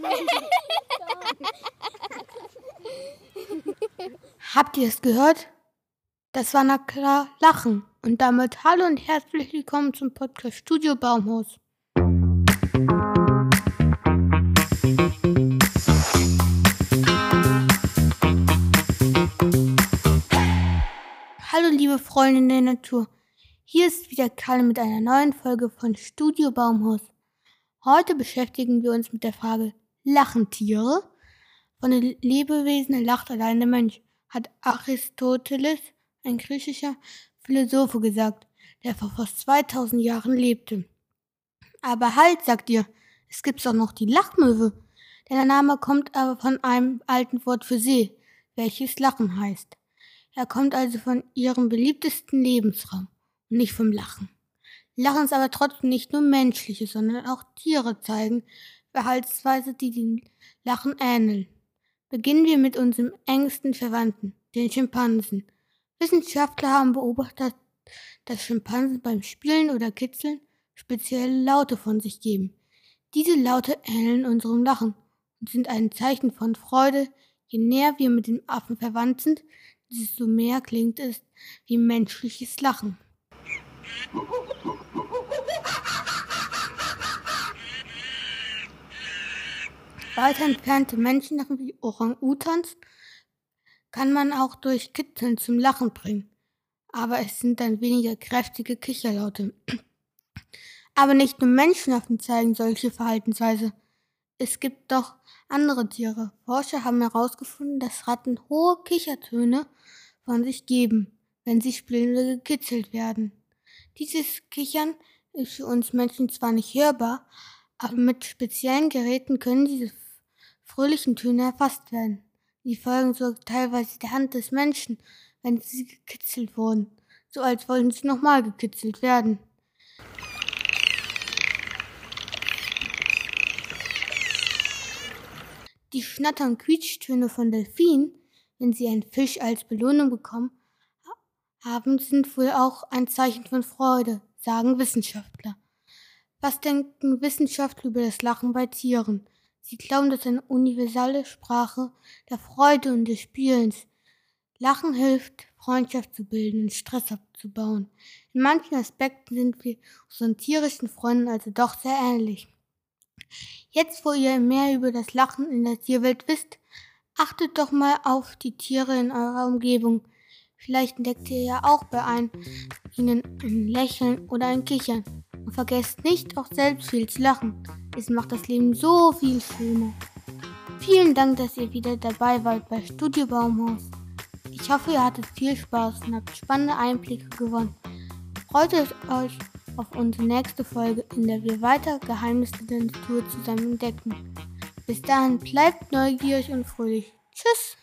Habt ihr es gehört? Das war na klar Lachen. Und damit hallo und herzlich willkommen zum Podcast Studio Baumhaus. Hallo liebe Freunde der Natur. Hier ist wieder Kalle mit einer neuen Folge von Studio Baumhaus. Heute beschäftigen wir uns mit der Frage, lachen Tiere? Von den Lebewesen lacht allein der Mensch, hat Aristoteles, ein griechischer Philosoph, gesagt, der vor fast 2000 Jahren lebte. Aber halt, sagt ihr, es gibt auch noch die Lachmöwe. Der Name kommt aber von einem alten Wort für See, welches Lachen heißt. Er kommt also von ihrem beliebtesten Lebensraum nicht vom Lachen. Lachen ist aber trotzdem nicht nur menschliche, sondern auch Tiere zeigen Verhaltensweise, die dem Lachen ähneln. Beginnen wir mit unserem engsten Verwandten, den Schimpansen. Wissenschaftler haben beobachtet, dass Schimpansen beim Spielen oder Kitzeln spezielle Laute von sich geben. Diese Laute ähneln unserem Lachen und sind ein Zeichen von Freude. Je näher wir mit dem Affen verwandt sind, desto mehr klingt es wie menschliches Lachen. Weiter entfernte Menschen wie Orang-Utans kann man auch durch Kitzeln zum Lachen bringen. Aber es sind dann weniger kräftige Kicherlaute. Aber nicht nur Menschenaffen zeigen solche Verhaltensweise. Es gibt doch andere Tiere. Forscher haben herausgefunden, dass Ratten hohe Kichertöne von sich geben, wenn sie spielen oder gekitzelt werden. Dieses Kichern ist für uns Menschen zwar nicht hörbar, aber mit speziellen Geräten können diese fröhlichen Töne erfasst werden. Sie folgen so teilweise der Hand des Menschen, wenn sie gekitzelt wurden, so als wollten sie nochmal gekitzelt werden. Die schnattern Quietschtöne von Delfinen, wenn sie einen Fisch als Belohnung bekommen, haben, sind wohl auch ein Zeichen von Freude, sagen Wissenschaftler. Was denken Wissenschaftler über das Lachen bei Tieren? Sie glauben, dass eine universelle Sprache der Freude und des Spielens. Lachen hilft, Freundschaft zu bilden und Stress abzubauen. In manchen Aspekten sind wir unseren tierischen Freunden also doch sehr ähnlich. Jetzt, wo ihr mehr über das Lachen in der Tierwelt wisst, achtet doch mal auf die Tiere in eurer Umgebung. Vielleicht entdeckt ihr ja auch bei einem ihnen ein Lächeln oder ein Kichern. Und vergesst nicht, auch selbst viel zu lachen. Es macht das Leben so viel schöner. Vielen Dank, dass ihr wieder dabei wart bei Studio Baumhaus. Ich hoffe, ihr hattet viel Spaß und habt spannende Einblicke gewonnen. Freut euch auf unsere nächste Folge, in der wir weiter Geheimnisse der Natur zusammen entdecken. Bis dahin bleibt neugierig und fröhlich. Tschüss!